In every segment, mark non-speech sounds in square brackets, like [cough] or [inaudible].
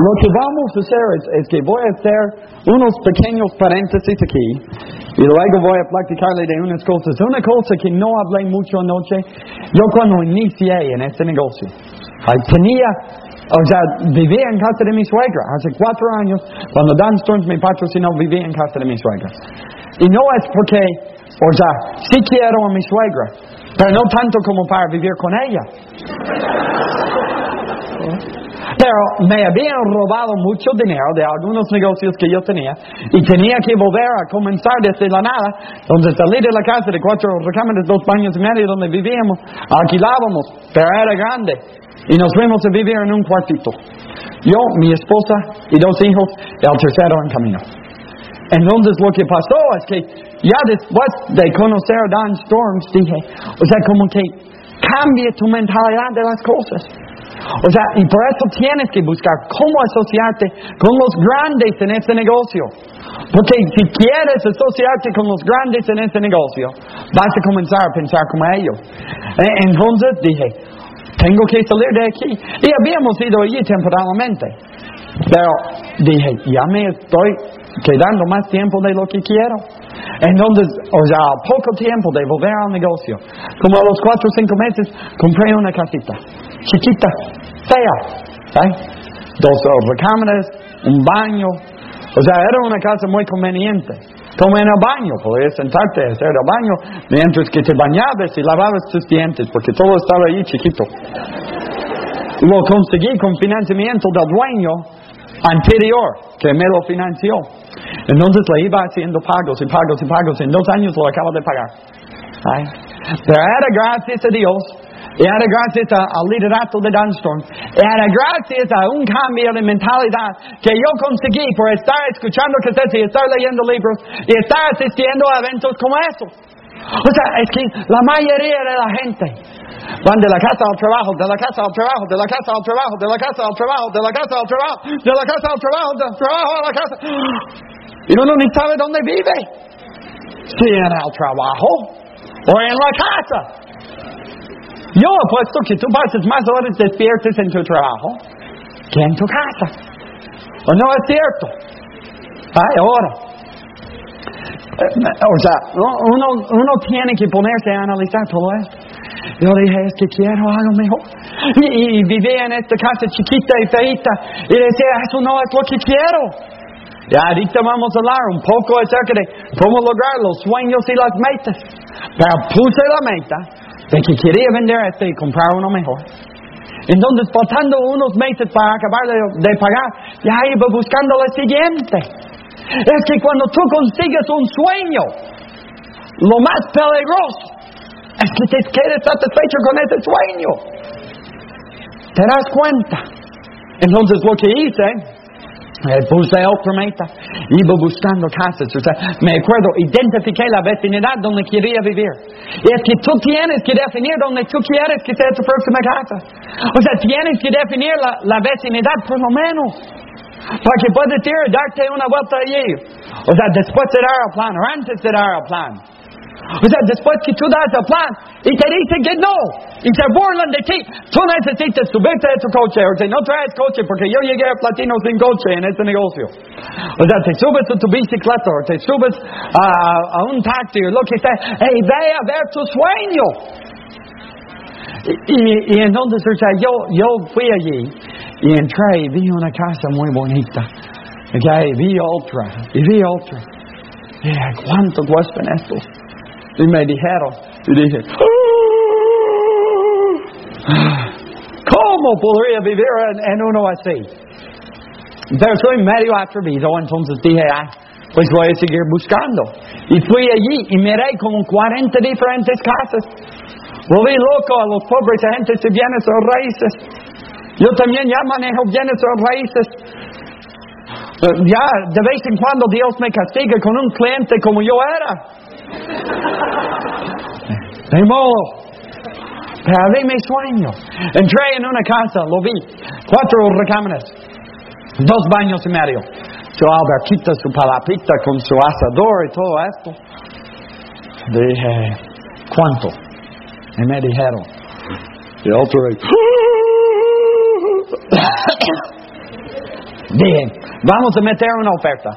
Lo que vamos a hacer es, es que voy a hacer unos pequeños paréntesis aquí y luego voy a platicarle de unas cosas. Una cosa que no hablé mucho anoche, yo cuando inicié en este negocio, tenía, o sea, vivía en casa de mi suegra hace cuatro años, cuando Dan Storms me patrocinó, vivía en casa de mi suegra. Y no es porque, o sea, sí quiero a mi suegra, pero no tanto como para vivir con ella. Pero me habían robado mucho dinero de algunos negocios que yo tenía y tenía que volver a comenzar desde la nada, donde salí de la casa de cuatro recámaras, dos baños y medio donde vivíamos, alquilábamos, pero era grande y nos fuimos a vivir en un cuartito. Yo, mi esposa y dos hijos, y el tercero en camino. Entonces lo que pasó es que ya después de conocer a Dan Storms dije, o sea, como que cambie tu mentalidad de las cosas. O sea, y por eso tienes que buscar cómo asociarte con los grandes en este negocio. Porque si quieres asociarte con los grandes en este negocio, vas a comenzar a pensar como ellos. Eh, entonces dije, tengo que salir de aquí. Y habíamos ido allí temporalmente. Pero dije, ya me estoy quedando más tiempo de lo que quiero. Entonces, o sea, poco tiempo de volver al negocio. Como a los cuatro o cinco meses, compré una casita. Chiquita, fea. ¿eh? Dos recámaras, un baño. O sea, era una casa muy conveniente. Como en el baño, podías sentarte a hacer el baño mientras que te bañabas y lavabas tus dientes, porque todo estaba ahí chiquito. Lo conseguí con financiamiento del dueño anterior que me lo financió. Entonces le iba haciendo pagos y pagos y pagos. En dos años lo acabo de pagar. ¿Ay? Pero era gracias a Dios, era gracias al liderato de Dunstorm, era gracias a un cambio de mentalidad que yo conseguí por estar escuchando cassettes y estar leyendo libros y estar asistiendo a eventos como esos. O sea, es que la mayoría de la gente van de la casa al trabajo, de la casa al trabajo, de la casa al trabajo, de la casa al trabajo, de la casa al trabajo, de la casa al trabajo, del trabajo a la casa. Y uno ni sabe dónde vive. Si en el trabajo o en la casa. Yo apuesto que tú pasas más horas despiertas en tu trabajo que en tu casa. ¿O no es cierto? Ay, ahora. O sea, uno, uno tiene que ponerse a analizar todo esto. Yo dije, es que quiero algo mejor. Y, y, vivía en esta casa chiquita y feita. Y decía, eso no es lo que quiero. Y ahorita vamos a hablar un poco acerca de cómo lograr los sueños y las metas. Pero puse la meta de que quería vender este y comprar uno mejor. Entonces, faltando unos meses para acabar de, de pagar, ya iba buscando la siguiente. Es que cuando tú consigues un sueño, lo más peligroso es que te quedes satisfecho con ese sueño. ¿Te das cuenta? Entonces, lo que hice, puse otra meta, iba buscando casas, o sea, me acuerdo, identifiqué la vecindad donde quería vivir. Y es que tú tienes que definir donde tú quieres que sea tu próxima casa. O sea, tienes que definir la, la vecindad por lo menos. Para que puedas ir darte una vuelta allí. O sea, después de dar el plan, o antes de dar el plan. O sea, después que tú das el plan y te dicen que no, y se burlan de ti, tú necesitas subirte a tu coche, o sea, no traes coche porque yo llegué a Platino sin coche en este negocio. O sea, te subes a tu bicicleta, o te subes a, a un taxi, o lo que sea, hey, ve a ver tu sueño. Y, y, y, entonces, o sea, yo, yo fui allí y entré y vi una casa muy bonita. Okay, vi otra, y vi otra. Y ¿cuánto cuestan estos? Y me dijeron, y dije, ¿cómo podría vivir en, en, uno así? Pero soy medio atrevido, entonces dije, ah, pues voy a seguir buscando. Y fui allí y miré como 40 diferentes casas. Volví loco a los pobres agentes de bienes o raíces. Yo también ya manejo bienes o raíces. Ya de vez en cuando Dios me castiga con un cliente como yo era. Ni modo. Perdí mi sueño. Entré en una casa, lo vi. Cuatro recámaras. Dos baños y medio. Su alberquita, su palapita con su asador y todo esto. Dije, ¿cuánto? Y me dijeron. Y otro Bien, [coughs] vamos a meter una oferta.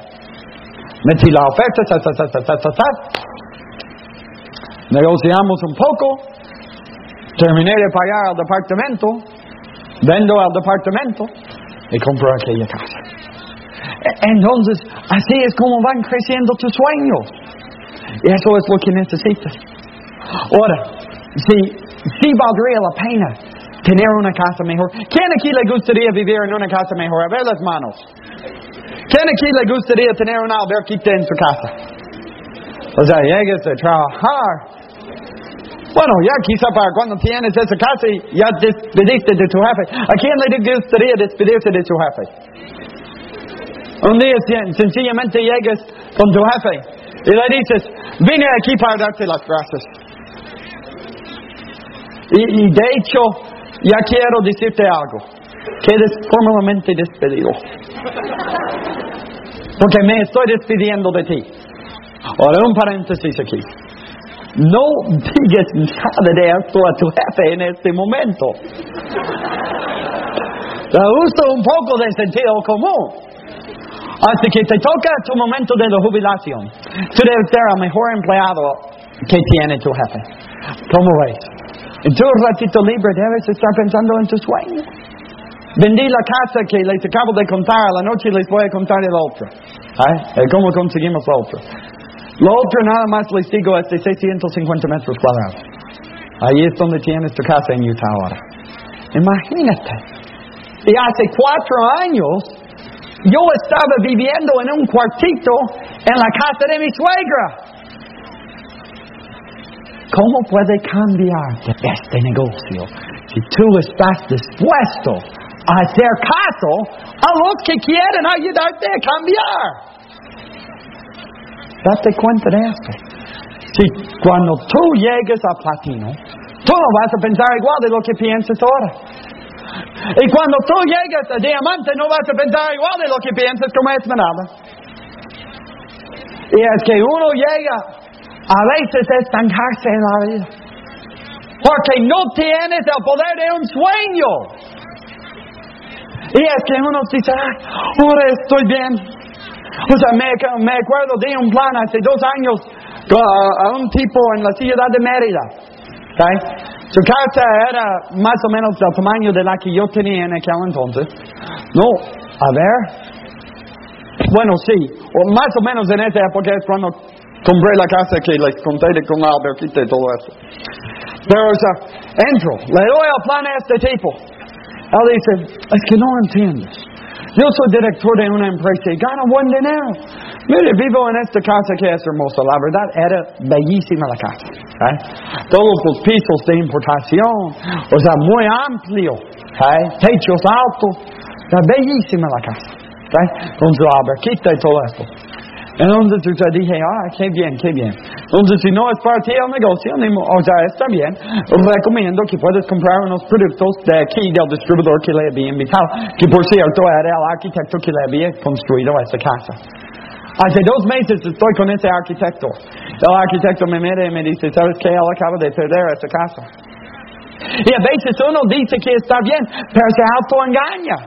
Metí la oferta, ta, ta, ta, ta, ta, ta, ta. Negociamos un poco, terminé de pagar al departamento, vendo al departamento y compro aquella casa. E- Entonces, así es como van creciendo tus sueños. Y eso es lo que necesitas. Ahora, si, si valdría la pena tener una casa mejor, ¿quién aquí le gustaría vivir en una casa mejor? A ver las manos. ¿Quién aquí le gustaría tener una alberquita en su casa? O sea, llegas a trabajar. Bueno, ya quizá para cuando tienes esa casa ya despediste de tu jefe. ¿A quién le gustaría despedirse de su jefe? Un día sen- sencillamente llegas con tu jefe y le dices, vine aquí para darte las gracias. Y, y de hecho, ya quiero decirte algo. Quedes formalmente despedido. Porque me estoy despidiendo de ti. Ahora, un paréntesis aquí. No digas nada de esto a tu jefe en este momento. Usa un poco de sentido común. Hasta que te toca tu momento de la jubilación, tú debes ser el mejor empleado que tiene tu jefe. ¿Cómo ves? En tu ratito libre debes estar pensando en tu sueño. Vendí la casa que les acabo de contar, a la noche les voy a contar el otro. ¿Eh? ¿Cómo conseguimos lo otro? Lo otro nada más les digo es de 650 metros cuadrados. Ahí es donde tienes tu casa en Utah ahora. Imagínate. Y hace cuatro años yo estaba viviendo en un cuartito en la casa de mi suegra. ¿Cómo puede cambiar este negocio si tú estás dispuesto a hacer caso a los que quieren ayudarte a cambiar? Date cuenta de esto. Si cuando tú llegues a platino, tú no vas a pensar igual de lo que piensas ahora. Y cuando tú llegas a diamante no vas a pensar igual de lo que piensas como esmeralda. Y es que uno llega a veces a estancarse en la vida. Porque no tienes el poder de un sueño. Y es que uno dice, "Ay, ahora estoy bien. O sea, me, me acuerdo de un plan hace dos años a, un tipo en la ciudad de Mérida. ¿ok? Su casa era más o menos del tamaño de la que yo tenía en aquel entonces. No, a ver. Bueno, sí, o más o menos en esa época es cuando compré la casa que les conté de con la alberquita y todo eso. Pero, o sea, entro, le doy el plan a este tipo. Él dice, es que no entiendes. Yo soy director de una empresa y gano buen dinero. Mire, vivo en esta casa que es hermosa. La verdad, era bellísima la casa. ¿eh? Todos los pisos de importación, o sea, muy amplio. ¿eh? Techos altos. Está bellísima la casa. ¿eh? Con su alberquita y todo esto. Entonces yo dije, ah, qué bien, qué bien. Entonces, si no es para ti el negocio, o sea, está bien, recomiendo que puedes comprar unos productos de aquí, del distribuidor que le había invitado, que por cierto era el arquitecto que le había construido esta casa. Hace dos meses estoy con ese arquitecto. El arquitecto me mira y me dice, ¿sabes qué? Él acaba de perder esta casa. Y a veces uno dice que está bien, pero se autoengaña.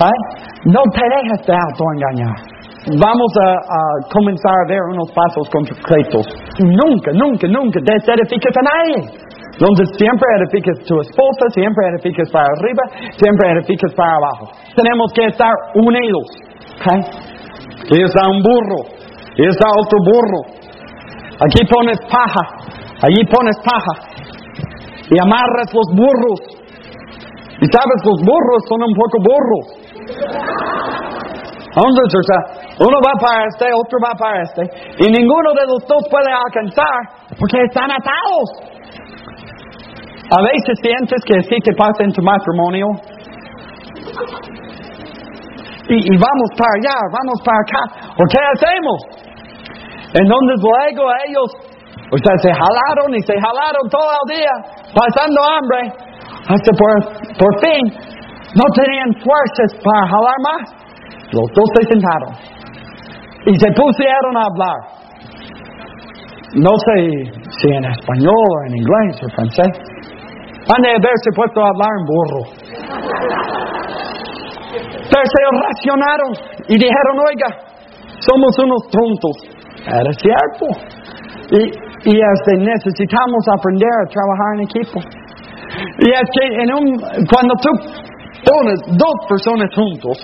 ¿Eh? No te dejes de autoengañar. Vamos a, a comenzar a ver unos pasos concretos. Nunca, nunca, nunca desedifiques a nadie. Donde siempre edificas tu esposa, siempre edificas para arriba, siempre edificas para abajo. Tenemos que estar unidos. ¿ok? Aquí está un burro, aquí está otro burro. Aquí pones paja, allí pones paja. Y amarras los burros. Y sabes, los burros son un poco burros. Entonces, o sea, uno va para este, otro va para este, y ninguno de los dos puede alcanzar porque están atados. A veces sientes que así te pasa en tu matrimonio. Y, vamos para allá, vamos para acá. ¿O qué hacemos? Entonces luego ellos, o sea, se jalaron y se jalaron todo el día, pasando hambre, hasta por, por fin no tenían fuerzas para jalar más. Los dos se sentaron y se pusieron a hablar. No sé si en español en inglés o francés. Han de haberse puesto a hablar en burro. Pero se racionaron y dijeron, oiga, somos unos tontos. Era cierto. Y, y este, necesitamos aprender a trabajar en equipo. Y es que en un, cuando tú pones dos personas juntos,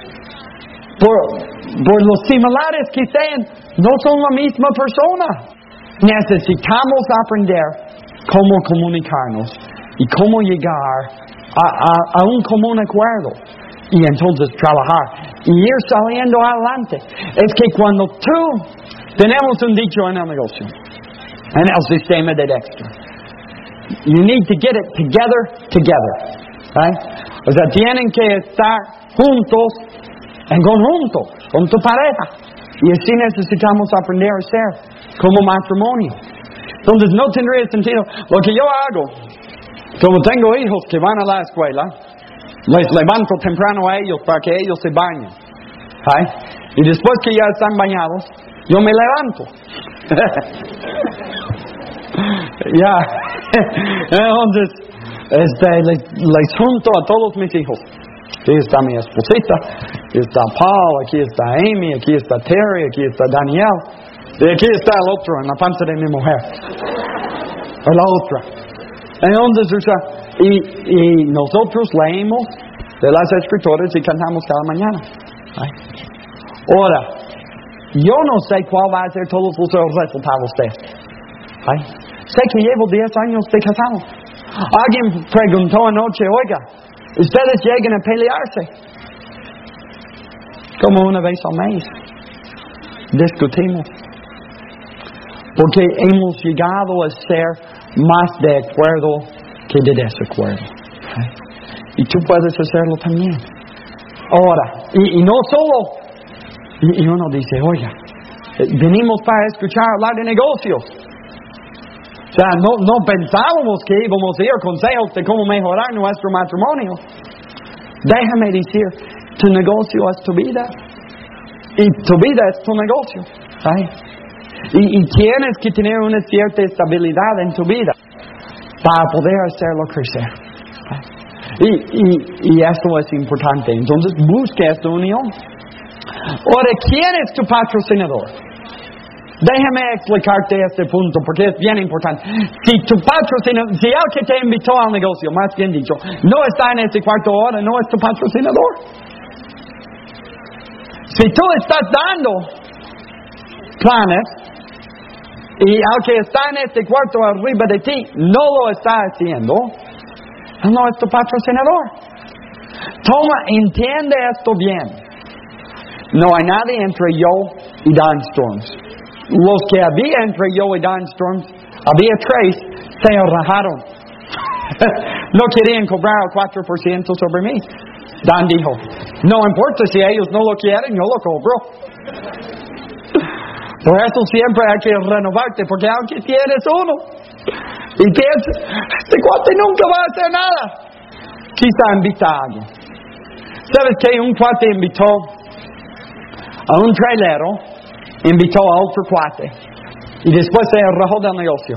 por, por los similares que sean, no son la misma persona. Necesitamos aprender cómo comunicarnos y cómo llegar a, a un común acuerdo y entonces trabajar y ir saliendo adelante. Es que cuando tú, tenemos un dicho en el negocio, en el sistema de Dexter, you need to get it together, together. Right? O sea, tienen que estar juntos, en conjunto, con tu pareja. Y así necesitamos aprender a ser como matrimonio. Entonces no tendría sentido. Lo que yo hago, como tengo hijos que van a la escuela, les levanto temprano a ellos para que ellos se bañen. Y después que ya están bañados, yo me levanto. [laughs] ya. [laughs] Entonces, este, les, junto a todos mis hijos. Aquí está mi esposita, aquí está Paul, aquí está Amy, aquí está Terry, aquí está Daniel. Y aquí está el otro en la panza de mi mujer. O la otra. Entonces, o sea, y, y nosotros leemos de las escrituras y cantamos cada mañana. Ahora, yo no sé cuál va a ser todos los resultados de esto. Sé que llevo 10 años de casado. Alguien preguntó anoche, oiga, ustedes llegan a pelearse como una vez al mes. Discutimos. Porque hemos llegado a ser más de acuerdo que de desacuerdo. Y tú puedes hacerlo también. Ahora, y, no solo, y, uno dice, oiga, eh, venimos para escuchar hablar de negocios. O sea, no, pensábamos que íbamos a ir consejos de cómo mejorar nuestro matrimonio. Déjame decir, tu negocio es tu vida. Y tu vida es tu negocio. Y, tienes que tener una cierta estabilidad en tu vida para poder hacerlo crecer. Y, y, y esto es importante. Entonces, busque esta unión. Ahora, ¿quién es tu patrocinador? Déjame explicarte este punto porque es bien importante. Si tu patrocinador, si el que te invitó al negocio, más bien dicho, no está en este cuarto hora, no es tu patrocinador. Si tú estás dando planes y aunque está en este cuarto arriba de ti, no lo está haciendo, no es tu patrocinador. Toma, entiende esto bien. No hay nadie entre yo y Dan Storms. Los que había entre yo y Dan Storms, había tres, se rajaron. [laughs] no querían cobrar el 4% sobre mí. Dan dijo, no importa si ellos no lo quieren, yo lo cobro. Por eso siempre hay que renovarte, porque aunque tienes uno y piensas, este cuate nunca va a hacer nada, quizá invita a alguien. ¿Sabes que un cuate invitó a un trailero, invitó a otro cuate y después se arrojó del negocio?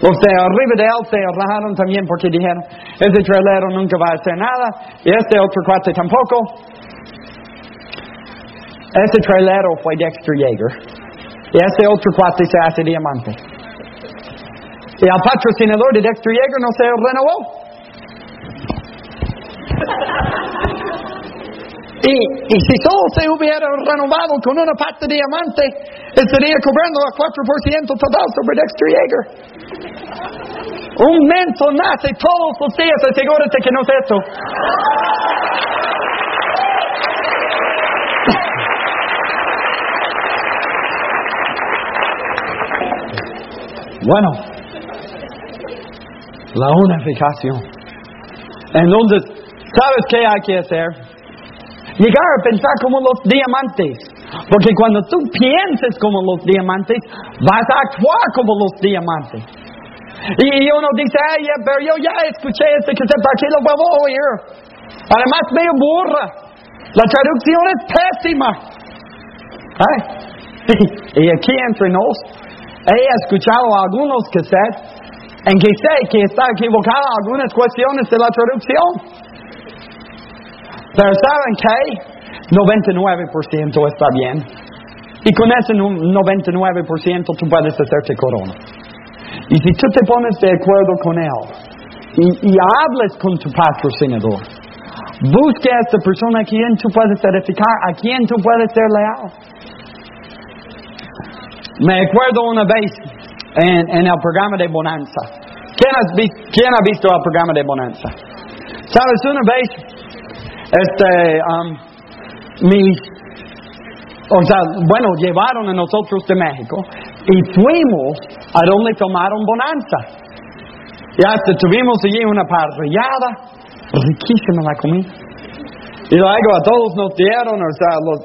Los de arriba de él se arrojaron también porque dijeron, ese trailero nunca va a hacer nada y este otro cuate tampoco. Ese trailero fue Dexter Yeager. Y ese otro cuate se hace diamante. Y el patrocinador de Dexter Yeager no se renovó. Y, si solo se hubiera renovado con una pata de diamante, estaría cobrando el 4% total sobre Dexter Yeager. Un menso nace todos los días, asegúrate que no es esto. Bueno, la unificación. Entonces, ¿sabes qué hay que hacer? Llegar a pensar como los diamantes. Porque cuando tú pienses como los diamantes, vas a actuar como los diamantes. Y uno dice, ay, pero yo ya escuché este se ¿para qué lo vuelvo a oír? Además, medio burra. La traducción es pésima. [laughs] Y aquí entre nos, he escuchado algunos cassettes en que sé que está equivocada algunas cuestiones de la traducción. Pero ¿saben qué? 99% está bien. Y con ese 99% tú puedes hacerte corona. Y si tú te pones de acuerdo con él y, y hables con tu patrocinador, busque a esta persona a quien tú puedes edificar, a quien tú puedes ser leal. Me acuerdo una vez en, el programa de Bonanza. ¿Quién, ¿Quién, ha visto el programa de Bonanza? ¿Sabes? Una vez, este, um, mis, o sea, bueno, llevaron a nosotros de México y fuimos a donde tomaron Bonanza. Y hasta tuvimos allí una parrillada, riquísima la comida. Y luego a todos nos dieron, o sea, los,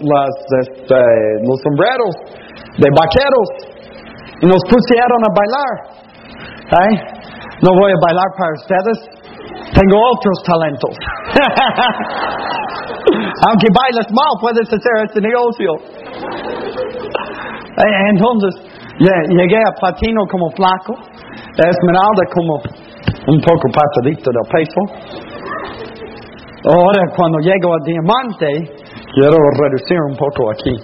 este, los sombreros de vaqueros y nos pusieron a bailar. ¿Eh? No voy a bailar para ustedes, tengo otros talentos. [laughs] Aunque bailes mal, puedes hacer este negocio. Eh, entonces, llegué a Platino como flaco, Esmeralda como un poco pasadito del peso. Ahora, cuando llego a Diamante, quiero reducir un poco aquí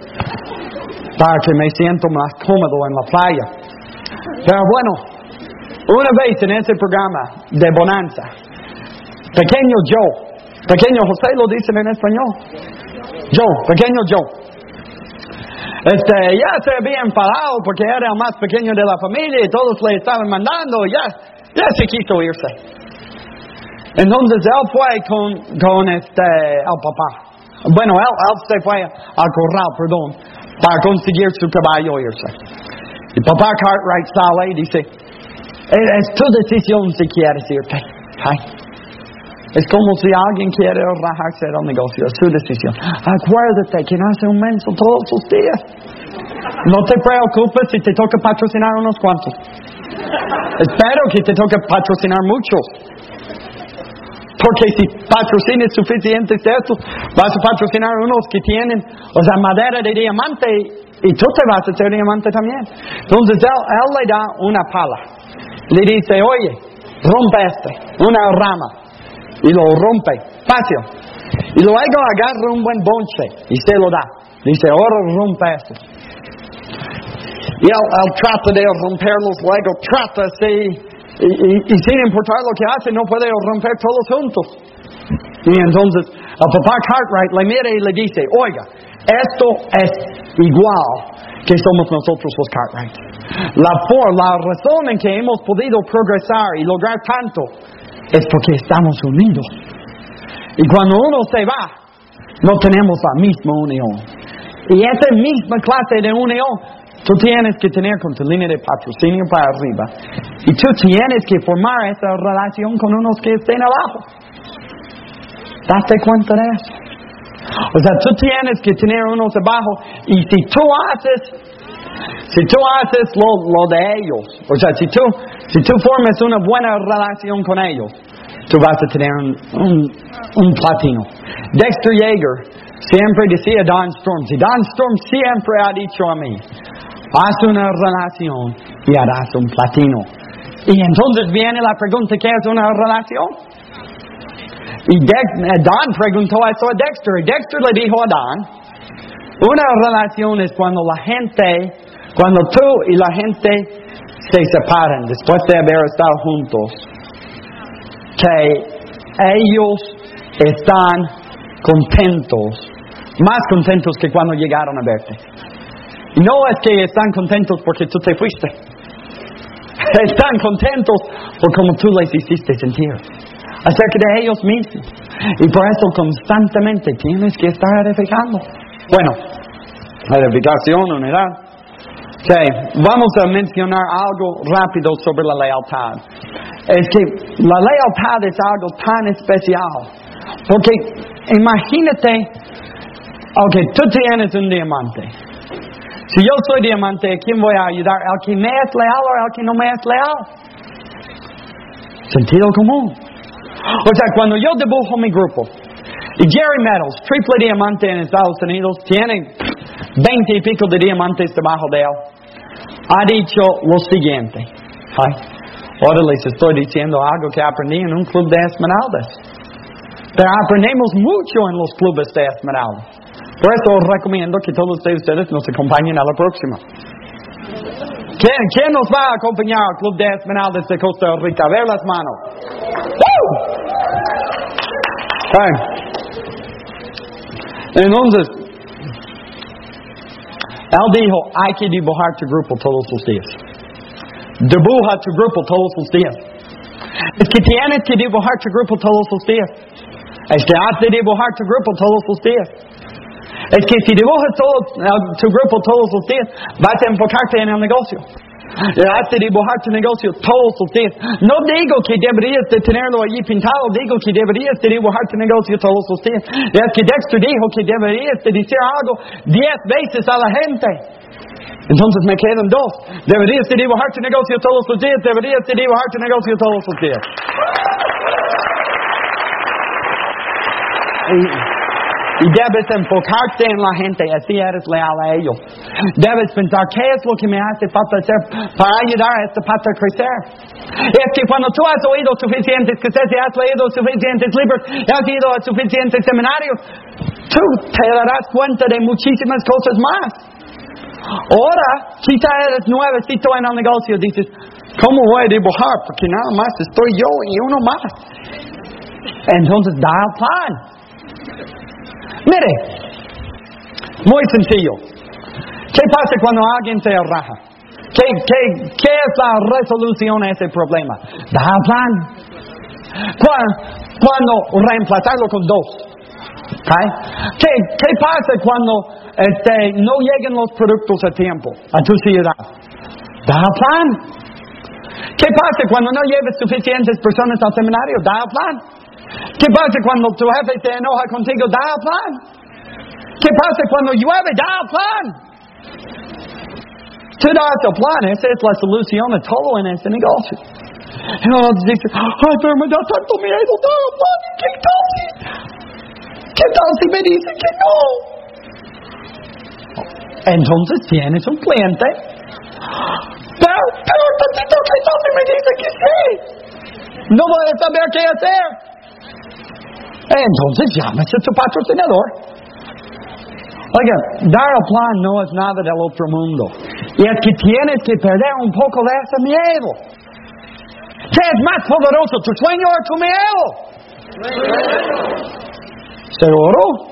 para que me siento más cómodo en la playa. Pero bueno, una vez en ese programa de Bonanza, pequeño Joe, pequeño José lo dicen en español, Joe, pequeño Joe, este, ya se había enfadado porque era el más pequeño de la familia y todos le estaban mandando, ya, ya se quiso irse. Entonces él fue con, con este, el papá. Bueno, él, él se fue al corral, perdón, para conseguir su caballo irse. Y papá Cartwright sale y dice, es tu decisión si quieres irte. Es como si alguien quiere rajarse del negocio, es su decisión. Acuérdate que nace un menso todos los días. No te preocupes si te toca patrocinar unos cuantos. Espero que te toque patrocinar muchos. Porque si patrocines suficientes de estos, vas a patrocinar unos que tienen, o sea, madera de diamante y tú te vas a hacer diamante también. Entonces él, le da una pala. Le dice, oye, rompe este, una rama. Y lo rompe, fácil. Y luego agarra un buen bonche y se lo da. Dice, ahora rompe esto. Y él, él trata de romperlos, luego trata así y, sin importar lo que hace, no puede romper todos juntos. Y entonces, el papá Cartwright le mira y le dice, oiga, esto es igual que somos nosotros los Cartwright. La, la razón en que hemos podido progresar y lograr tanto es porque estamos unidos. Y cuando uno se va, no tenemos la misma unión. Y esa misma clase de unión Tú tienes que tener con tu línea de patrocinio para arriba. Y tú tienes que formar esa relación con unos que estén abajo. Date cuenta de eso. O sea, tú tienes que tener unos abajo. Y si tú haces, si tú haces lo, de ellos, o sea, si tú, si tú formas una buena relación con ellos, tú vas a tener un, platino. Dexter Yeager siempre decía Don Storm, si Don Storm siempre ha dicho a mí, Haz una relación y harás un platino. Y entonces viene la pregunta, ¿qué es una relación? Y eh, Don preguntó eso a Dexter. Y Dexter le dijo a Don, una relación es cuando la gente, cuando tú y la gente se separan después de haber estado juntos, que ellos están contentos, más contentos que cuando llegaron a verte. No es que están contentos porque tú te fuiste. [laughs] Están contentos por como tú les hiciste sentir. Acerca de ellos mismos. Y por eso constantemente tienes que estar edificando. Bueno, edificación, unidad. Okay, vamos a mencionar algo rápido sobre la lealtad. Es que la lealtad es algo tan especial. Porque imagínate, ok, tú tienes un diamante. Si yo soy diamante, ¿a quién voy a ayudar? ¿Al que me es leal o al que no me es leal? Sentido común. O sea, cuando yo dibujo mi grupo, y Jerry Meadows, triple diamante en Estados Unidos, tiene veinte y pico de diamantes debajo de él, ha dicho lo siguiente. Ay, ahora les estoy diciendo algo que aprendí en un club de esmeraldas. Pero aprendemos mucho en los clubes de Esmeralda. Por eso os recomiendo que todos ustedes nos acompañen a la próxima. ¿Quién, quién nos va a acompañar al Club de Esmeraldas de Costa Rica? A ver las manos. Entonces, él dijo, hay que dibujar tu grupo todos los días. Dibuja tu grupo todos los días. Es que tienes que dibujar tu grupo todos los días. Es que has de dibujar tu grupo todos los días. Es que si dibujas todo, tu grupo todos los días, vas a enfocarte en el negocio. Has de dibujar tu negocio todos los días. No digo que deberías de tenerlo allí pintado, digo que deberías de dibujar tu negocio todos los días. Es que Dexter dijo que deberías de decir algo diez veces a la gente. Entonces me quedan dos. Deberías de dibujar tu negocio todos los días, deberías de dibujar tu negocio todos los días. Y, debes enfocarte en la gente, así eres leal a ellos. Debes pensar, ¿qué es lo que me hace falta hacer para ayudar a esta pata a crecer? Es que cuando tú has oído suficientes cosas y has leído suficientes libros y has ido a suficientes seminarios, tú te darás cuenta de muchísimas cosas más. Ahora, quizá eres nuevecito en el negocio, dices, ¿cómo voy a dibujar? Porque nada más estoy yo y uno más. Entonces, da el plan. Mire, muy sencillo. ¿Qué pasa cuando alguien se raja? ¿Qué, qué, qué es la resolución a ese problema? Da plan. Cuando, reemplazarlo con dos. ¿Qué, ¿Qué pasa cuando este, no lleguen los productos a tiempo a tu ciudad? Da plan. ¿Qué pasa cuando no lleves suficientes personas al seminario? Da plan. ¿Qué pasa cuando tu jefe se enoja contigo? Da plan. ¿Qué pasa cuando llueve? Da plan. Tú das el plan, eh? esa es la solución a todo en este negocio. Y luego dices, ay, pero me da tanto miedo, da el plan. ¿Qué tal si? ¿Qué tal si me dicen que no? Entonces tienes un cliente. Pero, pero, tantito, ¿qué tal si me dice que sí? No voy a saber qué hacer. Entonces llámese tu patrocinador. Oiga, dar el plan no es nada del otro mundo. Y es que tienes que perder un poco de ese miedo. ¿Qué es más poderoso, tu sueño o tu miedo? ¿Seguro?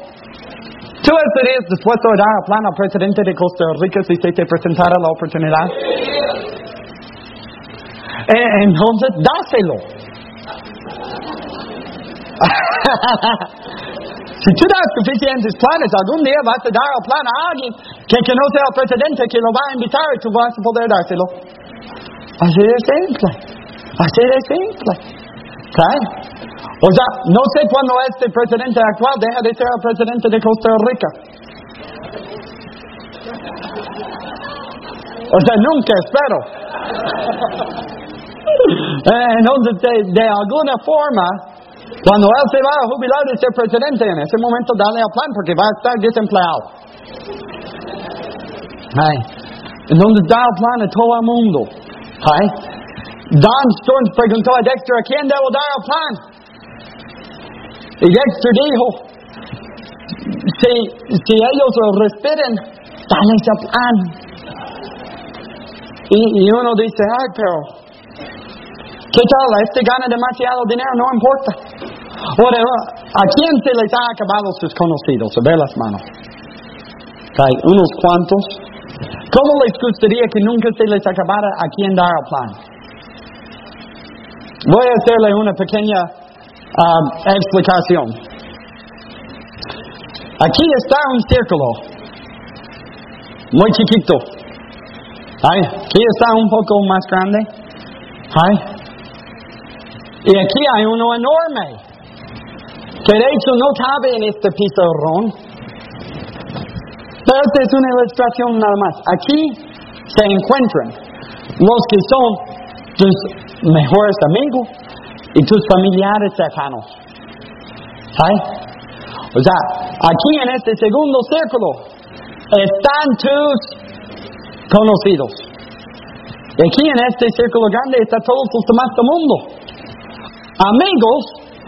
¿Tú estarías dispuesto a dar el plan al presidente de Costa Rica si se te presentara la oportunidad? Eh, entonces, dáselo. [laughs] si tú das suficientes planes, algún día vas a dar el plan a alguien que, que no sea el presidente que lo va a invitar y tú vas a poder dárselo. Así de simple. Así de simple. ¿Okay? O sea, no sé cuándo este presidente actual deja de ser el presidente de Costa Rica. O sea, nunca espero. [laughs] eh, entonces, de, de alguna forma, cuando él se va a jubilar de ser presidente, en ese momento dale al plan porque va a estar desempleado. Ay. Entonces da el plan a todo el mundo. Ay. Don Stearns preguntó a Dexter, ¿a quién debo dar el plan? Y Dexter dijo, si, si ellos lo respeten, dale ese plan. Y, y uno dice, ay, pero, ¿qué tal? Este gana demasiado dinero, no importa. Ahora, ¿a quién se les ha acabado sus conocidos? A ver las manos. Hay unos cuantos. ¿Cómo les gustaría que nunca se les acabara a quien dar el plan? Voy a hacerle una pequeña um, explicación. Aquí está un círculo, muy chiquito. Ay, aquí está un poco más grande. Ay. Y aquí hay uno enorme, que de hecho no cabe en este pizarrón. Pero esta es una ilustración nada más. Aquí se encuentran los que son tus mejores amigos y tus familiares cercanos. ¿Sabes? O sea, aquí en este segundo círculo están tus conocidos. Y aquí en este círculo grande están todos los demás del mundo. Amigos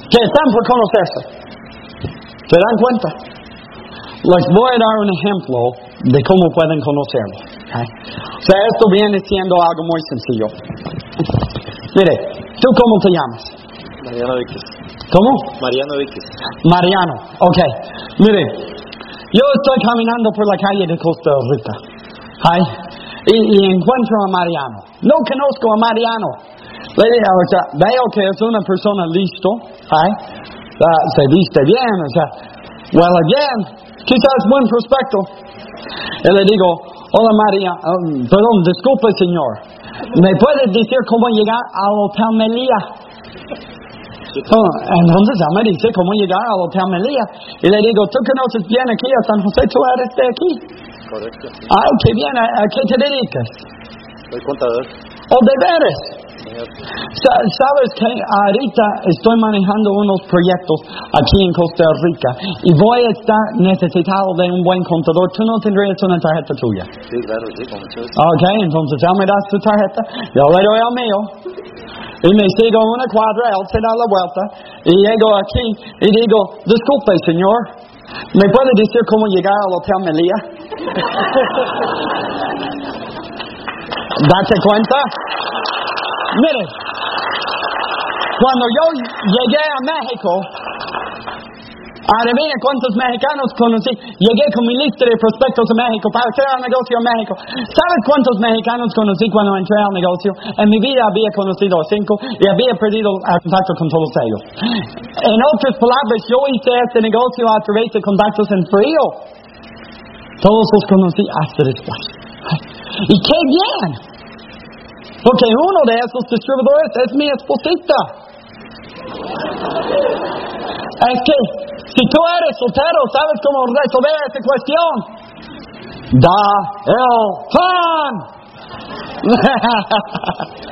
que están por conocerse. ¿Se dan cuenta? Les voy a dar un ejemplo de cómo pueden conocerlo. ¿ok? O sea, esto viene siendo algo muy sencillo. Mire, ¿tú cómo te llamas? Mariano Víquez. ¿Cómo? Mariano Víquez. Mariano. Ok. Mire, yo estoy caminando por la calle de Costa Rica. ¿ay? Y, y encuentro a Mariano. No conozco a Mariano. Digo, o sea, veo que es una persona listo. ¿ay? Ah, se viste bien. O sea, well, again, quizás buen prospecto. Y le digo, hola María, um, perdón, disculpe señor. ¿Me puedes decir cómo llegar al Hotel Melilla? Oh, entonces ya me dice cómo llegar al Hotel Melilla. Y le digo, ¿tú conoces bien aquí a San José? ¿Tú eres de aquí? Correcto. Ay, qué bien. ¿A, a qué te dedicas? Soy contador. Oh, de veras. Sabes que ahorita estoy manejando unos proyectos aquí en Costa Rica y voy a estar necesitado de un buen contador. Tú no tendrías una tarjeta tuya. Sí, claro, sí, gusto. Ok, entonces él me das tu tarjeta, yo le doy el mío. Y me sigo una cuadra, él se da la vuelta y llego aquí y digo, disculpe señor, ¿me puede decir cómo llegar al Hotel Melilla? [laughs] ¿Date cuenta? Mire, cuando yo llegué a México, adivina cuántos mexicanos conocí. Llegué con mi lista de prospectos a México para hacer el negocio en México. ¿Sabes cuántos mexicanos conocí cuando entré al negocio? En mi vida había conocido a cinco y había perdido contacto con todos ellos. En otras palabras, yo hice este negocio a través de contactos en frío. Todos los conocí hasta después. Y qué bien. Porque uno de esos distribuidores es mi esposita. Es que si tú eres soltero, ¿sabes cómo resolver esta cuestión? Da el pan. [laughs]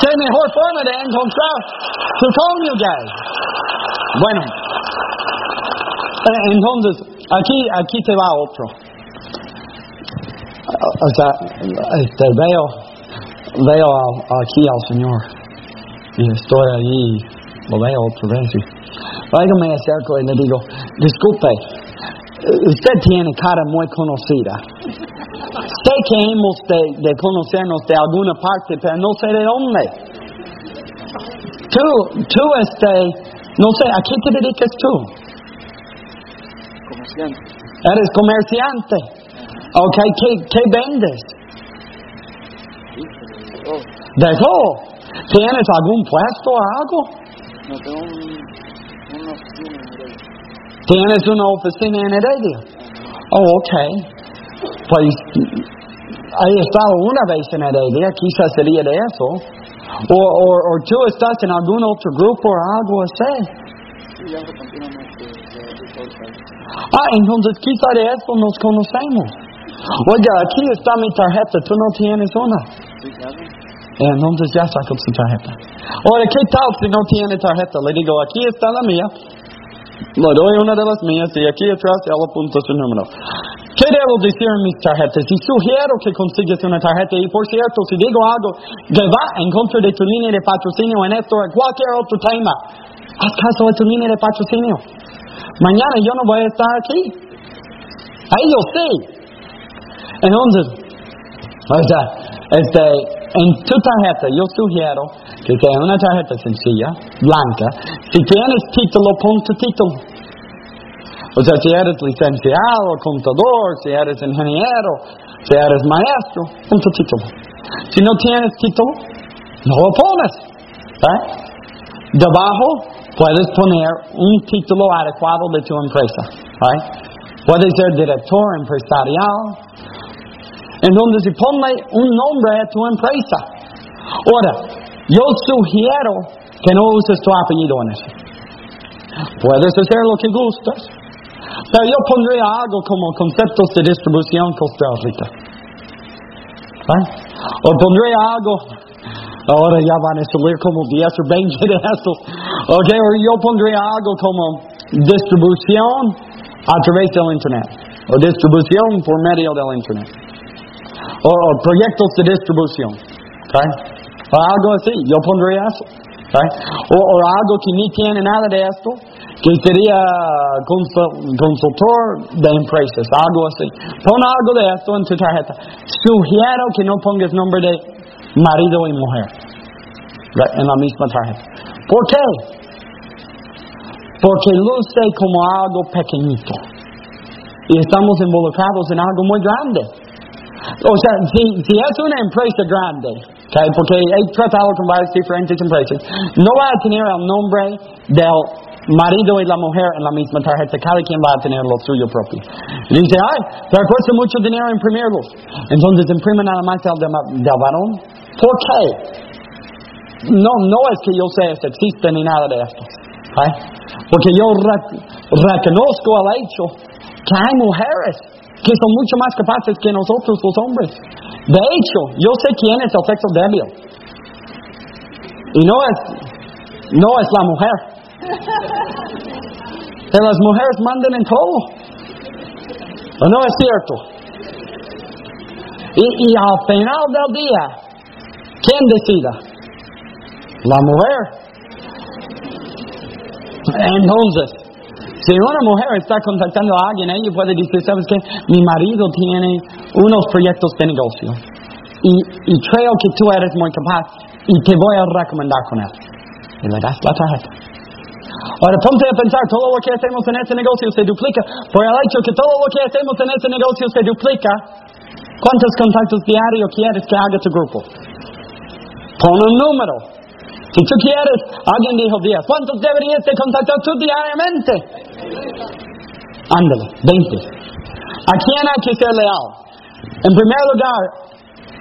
¿qué mejor forma de encontrar tu cónyuge? Bueno, eh, entonces, aquí, aquí te va otro. O sea, este, veo, veo aquí al Señor y estoy allí, lo veo otra vez y luego me acerco y le digo, disculpe, usted tiene cara muy conocida. Sé que hemos de, de conocernos de alguna parte, pero no sé de dónde. Tú, tú, este, no sé, ¿a qué te dedicas tú? Comerciante. Eres comerciante. Ok, ¿qué, qué vendes? De todo. ¿Tienes algún puesto o algo? no tengo un, una oficina en Heredia. ¿Tienes una oficina en Heredia? Oh, ok. Pues he estado una vez en Heredia, quizás sería de eso. O, o, o tú estás en algún otro grupo o algo así. Sí, viajo continuamente de. Ah, entonces quizá de eso nos conocemos. Oiga, aquí está mi tarjeta, tú no tienes una. Claro. Entonces ya sacó su tarjeta. Ahora, ¿qué tal si no tiene tarjeta? Le digo, aquí está la mía. Le doy una de las mías y aquí atrás él apunta su número. ¿Qué debo decir en mis tarjetas? Y sugiero que consigues una tarjeta. Y por cierto, si digo algo que va en contra de tu línea de patrocinio en esto o en cualquier otro tema, haz caso de tu línea de patrocinio. Mañana yo no voy a estar aquí. Ahí yo sí. Sea, este, en tu tarjeta yo sugiero que sea una tarjeta sencilla, blanca. Si tienes título, pon tu título. O sea, si eres licenciado, contador, si eres ingeniero, si eres maestro, pon tu título. Si no tienes título, no lo pones. ¿eh? Debajo puedes poner un título adecuado de tu empresa. ¿eh? Puede ser director empresarial, entonces, ponle un nombre a tu empresa. Ahora, yo sugiero que no uses tu apellido en eso. Puedes hacer lo que gustas, pero yo pondría algo como conceptos de distribución Costa Rica. ¿Eh? O pondría algo, ahora ya van a salir como 10 o 20 de estos. Ok, o yo pondría algo como distribución a través del Internet, o distribución por medio del Internet o, proyectos de distribución. ¿okay? O algo así, yo pondría eso. ¿okay? O, o algo que ni tiene nada de esto que sería consultor de empresas, algo así. Pon algo de esto en tu tarjeta. Sugiero que no pongas nombre de marido y mujer en la misma tarjeta. ¿Por qué? Porque luce como algo pequeñito y estamos involucrados en algo muy grande. O sea, si, si es una empresa grande, porque he tratado con varias diferentes empresas, no va a tener el nombre del marido y la mujer en la misma tarjeta, cada quien va a tener lo suyo propio. Dice, ay, pero cuesta mucho dinero imprimirlos. Entonces imprime nada más el del varón. ¿Por qué? No, no es que yo sea sexista ni nada de esto. Porque yo reconozco el hecho que hay mujeres que son mucho más capaces que nosotros los hombres. De hecho, yo sé quién es el sexo débil. Y no es, no es la mujer. Que las mujeres mandan en todo. ¿O no es cierto? Y, y al final del día, ¿quién decida? La mujer. Entonces, si una mujer está contactando a alguien, ella puede decir, ¿sabes qué? Mi marido tiene unos proyectos de negocio y, y creo que tú eres muy capaz y te voy a recomendar con él. Y le das la tarjeta. Ahora ponte a pensar, todo lo que hacemos en ese negocio se duplica. Por el hecho que todo lo que hacemos en ese negocio se duplica, ¿cuántos contactos diarios quieres que haga tu grupo? Pon un número. Si tú quieres, alguien dijo 10. ¿Cuántos deberías de contactar tú diariamente? Ándale, 20. ¿A quién hay que ser leal? En primer lugar,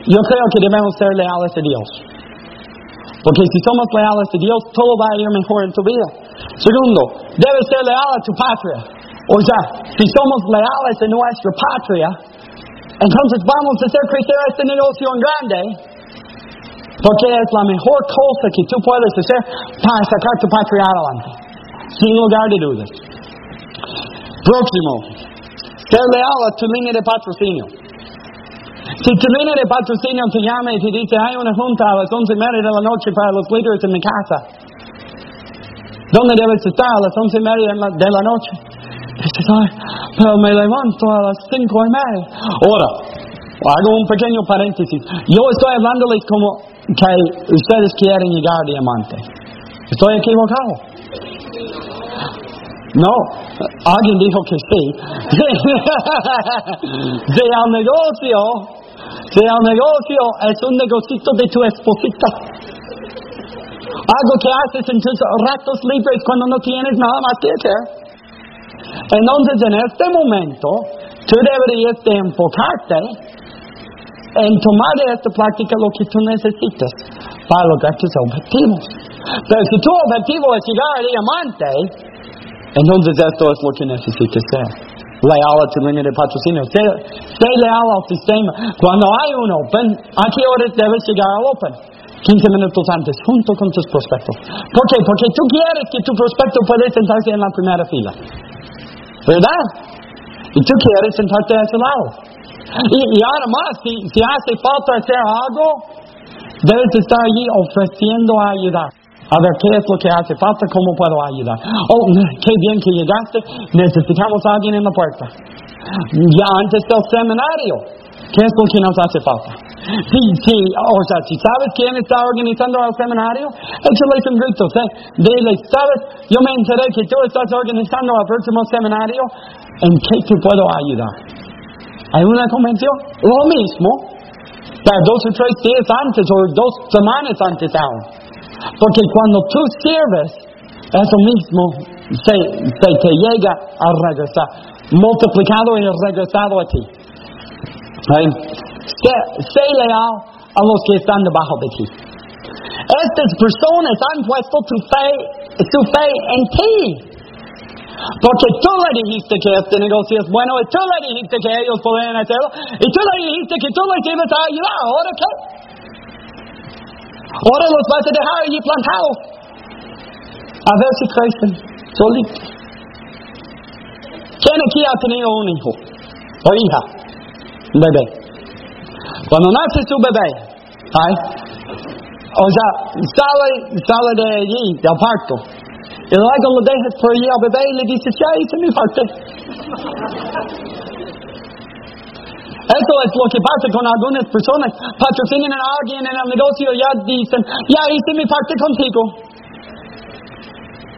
yo creo que debemos ser leales a Dios. Porque si somos leales a Dios, todo va a ir mejor en tu vida. Segundo, debes ser leal a tu patria. O sea, si somos leales a nuestra patria, entonces vamos a hacer crecer este negocio en grande porque es la mejor cosa que tú puedes hacer para sacar tu patria adelante. Sin lugar de dudas. Próximo. Ser leal a tu línea de patrocinio. Si tu línea de patrocinio te llama y te dice, hay una junta a las once y media de la noche para los líderes en mi casa. ¿Dónde debes estar a las once y media de la noche? Dices, ay, pero me levanto a las cinco y media. Ahora, hago un pequeño paréntesis. Yo estoy hablándoles como que ustedes quieren llegar diamante. ¿Estoy equivocado? No, alguien dijo que sí. [laughs] si el negocio, si el negocio es un negocito de tu esposita, algo que haces en tus ratos libres cuando no tienes nada más que hacer. Entonces, en este momento, tú deberías de enfocarte en tomar de esta práctica lo que tú necesitas para lograr tus objetivos. Pero si tu objetivo es llegar a diamante, entonces esto es lo que necesitas ser. Leal a tu línea de patrocinio. Sé, leal al sistema. Cuando hay un Open, ¿a qué horas debes llegar al Open? 15 minutos antes, junto con tus prospectos. ¿Por qué? Porque tú quieres que tu prospecto pueda sentarse en la primera fila. ¿Verdad? Y tú quieres sentarte a ese lado. Y, y además, si, si hace falta hacer algo, debes estar allí ofreciendo a ayudar. A ver qué es lo que hace falta, cómo puedo ayudar. Oh, qué bien que llegaste, necesitamos a alguien en la puerta. Ya antes del seminario, ¿qué es lo que nos hace falta? Si, si, o sea, si sabes quién está organizando el seminario, échale un grito, ¿sí? Dile, ¿sabes? Yo me enteré que tú estás organizando el próximo seminario, ¿en qué te puedo ayudar? hay una convención, lo mismo, para dos o tres días antes o dos semanas antes aún. Porque cuando tú sirves, eso mismo se, te llega a regresar, multiplicado y regresado a ti. Sé, leal a los que están debajo de ti. Estas personas han puesto tu fe, su fe en ti. Porque tú le dijiste que este negocio es bueno y tú le dijiste que ellos pueden hacerlo y tú le dijiste que tú les ibas a ayudar. ¿Ahora qué? Ahora los vas a dejar allí plantados. A ver si crecen solitos. ¿Quién aquí ha tenido un hijo o hija? Un bebé. Cuando nace su bebé, ¿ay? o sea, sale, sale de allí, del parto Y luego lo dejas por allí al bebé y le dices, ya hice mi parte. Eso es lo que pasa con algunas personas. Patrocinan a alguien en el negocio ya dicen, ya hice mi parte contigo.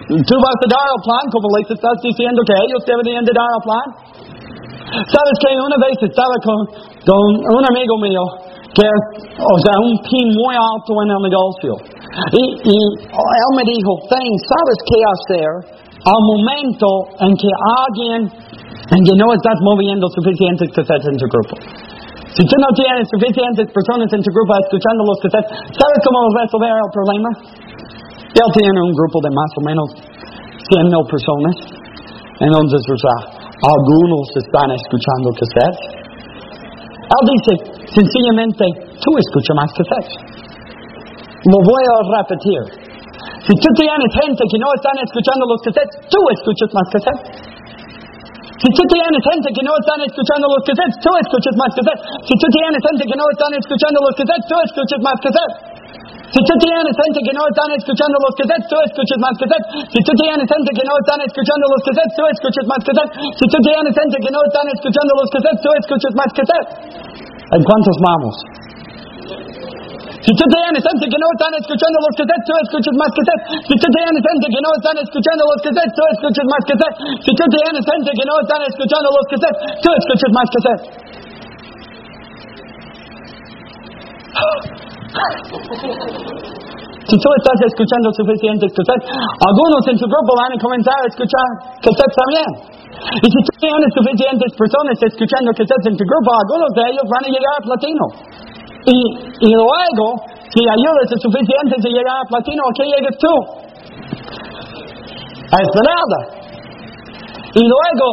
Tú vas a dar el plan como les estás diciendo que ellos deberían de dar el plan. Sabes que una vez estaba con, con un amigo mío que es, o sea, un pin muy alto en el negocio. Y, y él me dijo, Fen, ¿sabes qué hacer al momento en que alguien, en que no estás moviendo suficientes cassettes en tu grupo? Si tú no tienes suficientes personas en tu grupo escuchando los cassettes, ¿sabes cómo resolver el problema? Él tiene un grupo de más o menos 100 mil personas. Entonces, o sea, algunos están escuchando cassettes. Él dice, sencillamente, tú escuchas más cassettes. Lo voy a repetir. Si tú tienes gente que no están escuchando los cassettes, tú escuchas más cassettes. Si tú tienes gente que no están escuchando los cassettes, tú escuchas más cassettes. Que no están escuchando los cassettes, tú escuchas más cassettes. Si tú tienes gente que no están escuchando los cassettes, tú escuchas más cassettes. Si tú tienes gente que no están escuchando los cassettes, tú escuchas más cassettes. Si tú tienes gente que no están escuchando los cassettes, tú escuchas más cassettes. ¿En cuántos vamos? Si tú tienes gente que no están escuchando los cassettes, tú escuchas más cassettes. Si tú tienes gente que no están escuchando los cassettes, tú escuchas más cassettes. Si tú tienes gente que no están escuchando los cassettes, tú escuchas más cassettes. Si tú estás escuchando suficientes cassettes, algunos en tu grupo van a comenzar a escuchar cassettes también. Y si tú tienes suficientes personas escuchando cassettes en tu grupo, algunos de ellos van a llegar a platino. Y, luego, si ayudas a suficientes a llegar a platino, ¿a qué llegas tú? A Esmeralda. Y luego,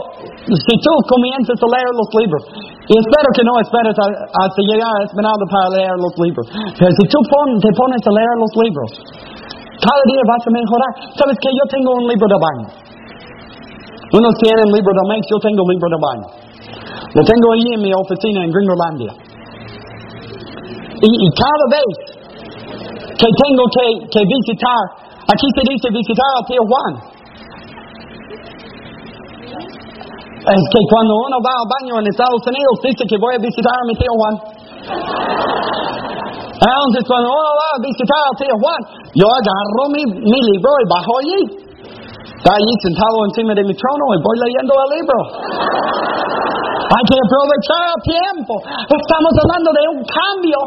si tú comienzas a leer los libros, y espero que no esperes hasta llegar a Esmeralda para leer los libros, pero si tú te pones a leer los libros, cada día vas a mejorar. ¿Sabes que Yo tengo un libro de baño. Unos tienen libro de mes, yo tengo libro de baño. Lo tengo ahí en mi oficina en Gringolandia. Cada vez que tengo que, que visitar, aquí se dice visitar al tío Juan. Es que cuando uno va al baño en Estados Unidos dice que voy a visitar a mi tío Juan. Entonces cuando uno va a visitar al tío Juan, yo agarro mi, mi libro y bajo allí. Está allí sentado encima de mi trono y voy leyendo el libro. Hay que aprovechar el tiempo. Estamos hablando de un cambio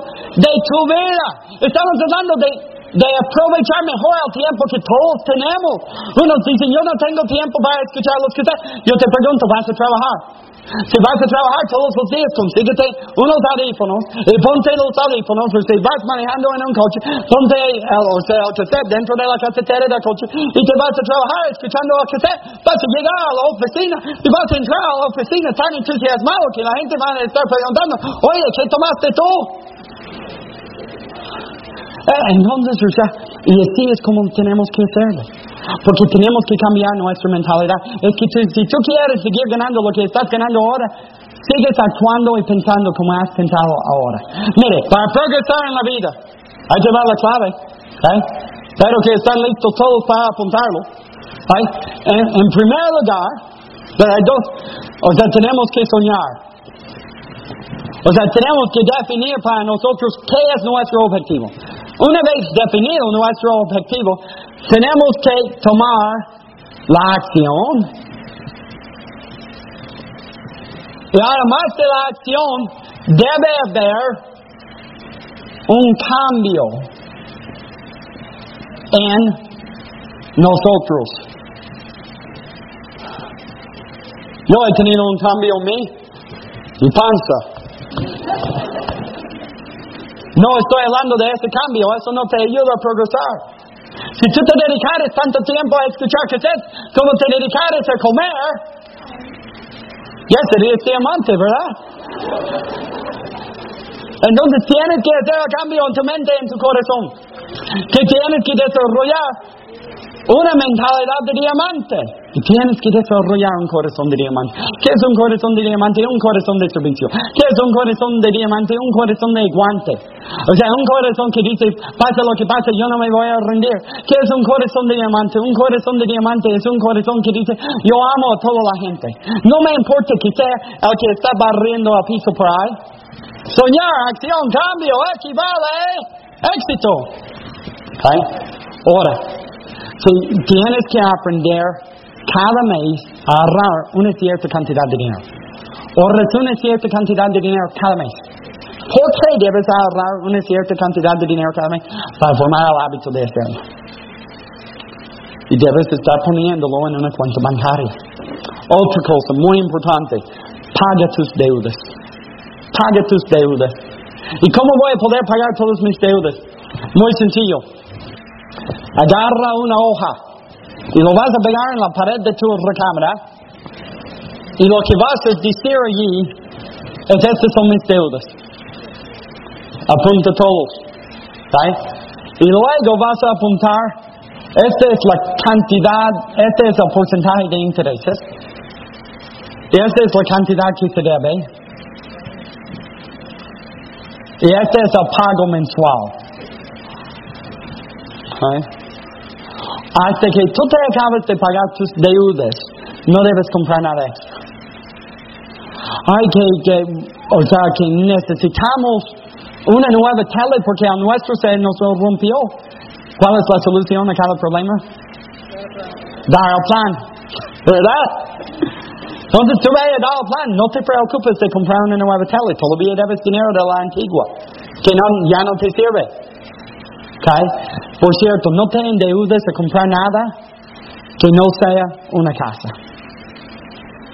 de tu vida. Estamos hablando de, de aprovechar mejor el tiempo que todos tenemos. Unos dicen, yo no tengo tiempo para escuchar los que Yo te pregunto, ¿vas a trabajar? Si vas a trabajar todos los días, consíguete unos audífonos y ponte los audífonos. Si vas manejando en un coche, ponte el, o sea, el cassette dentro de la casetera del coche y te vas a trabajar escuchando el cassette. Vas a llegar a la oficina y vas a entrar a la oficina tan entusiasmado que la gente va a estar preguntando, oye, ¿qué tomaste tú? Eh, entonces, o sea, y así es como tenemos que hacerlo. Porque tenemos que cambiar nuestra mentalidad. Es que si tú quieres seguir ganando lo que estás ganando ahora, sigues actuando y pensando como has pensado ahora. Mire, para progresar en la vida, hay que dar la clave. ¿eh? Espero que están listos todos para apuntarlo. ¿eh? En, en primer lugar, pero hay dos, o sea, tenemos que soñar. O sea, tenemos que definir para nosotros qué es nuestro objetivo. Una vez definido nuestro objetivo, tenemos que tomar la acción. Y además de la acción, debe haber un cambio en nosotros. Yo he tenido un cambio en mí, mi panza. No estoy hablando de ese cambio, eso no te ayuda a progresar. Si tú te dedicares tanto tiempo a escuchar cassettes como te dedicares a comer, ya serías diamante, ¿verdad? Entonces tienes que hacer el cambio en tu mente y en tu corazón. Que tienes que desarrollar una mentalidad de diamante. Y tienes que desarrollar un corazón de diamante. ¿Qué es un corazón de diamante? Un corazón de servicio. ¿Qué es un corazón de diamante? Un corazón de guante. O sea, un corazón que dice, pase lo que pase, yo no me voy a rendir. ¿Qué es un corazón de diamante? Un corazón de diamante es un corazón que dice, yo amo a toda la gente. No me importa que sea el que está barriendo a piso por ahí. Soñar, acción, cambio, equivale éxito. ¿Okay? Ahora, si tienes que aprender cada mes a ahorrar una cierta cantidad de dinero. Ahorras una cierta cantidad de dinero cada mes. ¿Por qué debes ahorrar una cierta cantidad de dinero cada mes? Para formar el hábito de hacerlo. Y debes estar poniéndolo en una cuenta bancaria. Otra cosa muy importante, paga tus deudas. Paga tus deudas. ¿Y cómo voy a poder pagar todas mis deudas? Muy sencillo. Agarra una hoja y lo vas a pegar en la pared de tu recámara y lo que vas a decir allí es estas son mis deudas. Apunta todos. ¿sí? Y luego vas a apuntar, esta es la cantidad, este es el porcentaje de intereses. Y esta es la cantidad que se debe. Y este es el pago mensual. ¿sí? Hasta que tú te acabes de pagar tus deudas, no debes comprar nada extra. Ay, que, que, o sea, que necesitamos una nueva tele porque a nuestro se nos rompió. ¿Cuál es la solución a cada problema? Dar el plan, ¿verdad? Entonces tú ve a dar el plan, no te preocupes de comprar una nueva tele, todavía debes dinero de la antigua, que no, ya no te sirve. ¿Okay? Por cierto, no te endeudes de comprar nada que no sea una casa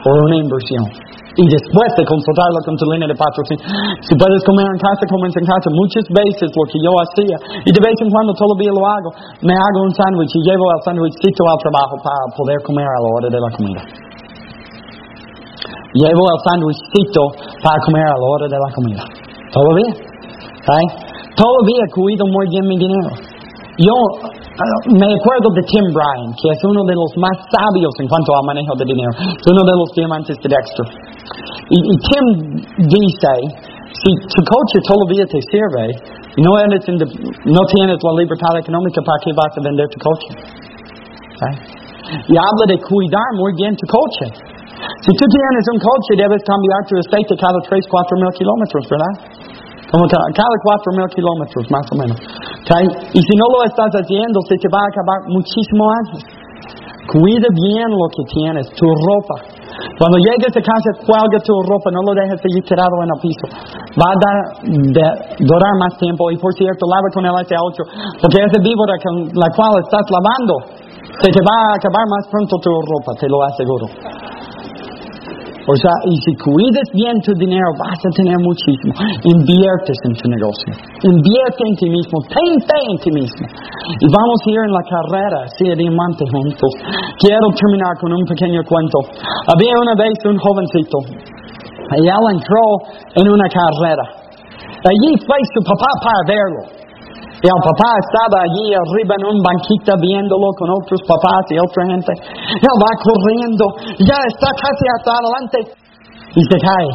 o una inversión. Y después de consultarlo con tu línea de patrocinio, si puedes comer en casa, comes en casa. Muchas veces lo que yo hacía, y de vez en cuando todavía lo hago, me hago un sándwich y llevo el sándwichito al trabajo para poder comer a la hora de la comida. Llevo el sándwichito para comer a la hora de la comida. ¿Todo bien? ¿Okay? Todavía cuido muy bien mi dinero. Yo eh, me acuerdo de Tim Bryan, que es uno de los más sabios en cuanto al manejo de dinero. Es uno de los diamantes de Dexter. Y, y Tim dice, si tu coche todavía te sirve no, eres no tienes la libertad económica, ¿para qué vas a vender tu coche? ¿Okay? Y habla de cuidar muy bien tu coche. Si tú tienes un coche, debes cambiar tu aceite cada 3, 4 mil kilómetros, ¿verdad? Cada, cuatro mil kilómetros, más o menos. ¿Okay? Y si no lo estás haciendo, se te va a acabar muchísimo antes. Cuida bien lo que tienes, tu ropa. Cuando llegues a casa, cuelga tu ropa, no lo dejes allí tirado en el piso. Va a dar, de, durar más tiempo. Y por cierto, lava con el S8, porque esa víbora con la cual estás lavando, se te va a acabar más pronto tu ropa, te lo aseguro. O sea, y si cuidas bien tu dinero, vas a tener muchísimo. Inviertes en tu negocio. Invierte en ti mismo. Ten fe en ti mismo. Y vamos a ir en la carrera, de diamante juntos. Quiero terminar con un pequeño cuento. Había una vez un jovencito. Y él entró en una carrera. Allí fue su papá para verlo. Y el papá estaba allí arriba en un banquita viéndolo con otros papás y otra gente. Él va corriendo, ya está casi hasta adelante y se cae.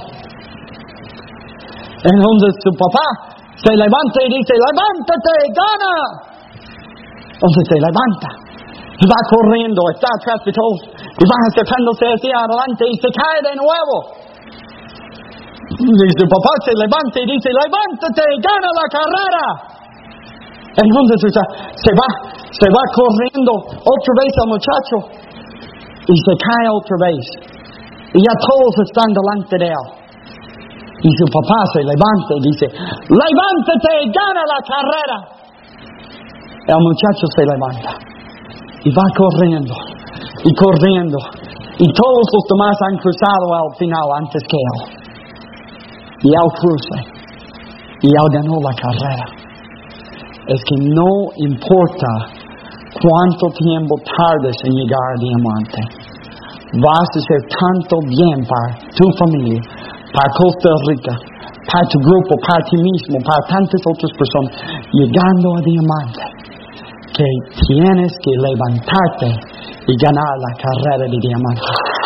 Entonces su papá se levanta y dice, levántate, gana. Entonces se levanta y va corriendo, está atrás de todos y va acercándose hacia adelante y se cae de nuevo. Y su papá se levanta y dice, levántate, gana la carrera. Entonces se va, se va corriendo otra vez al muchacho y se cae otra vez. Y ya todos están delante de él. Y su papá se levanta y dice, levántate, gana la carrera. El muchacho se levanta y va corriendo y corriendo. Y todos los demás han cruzado al final antes que él. Y él cruza. Y él ganó la carrera es que no importa cuánto tiempo tardes en llegar a diamante, vas a hacer tanto bien para tu familia, para Costa Rica, para tu grupo, para ti mismo, para tantas otras personas, llegando a diamante, que tienes que levantarte y ganar la carrera de diamantes.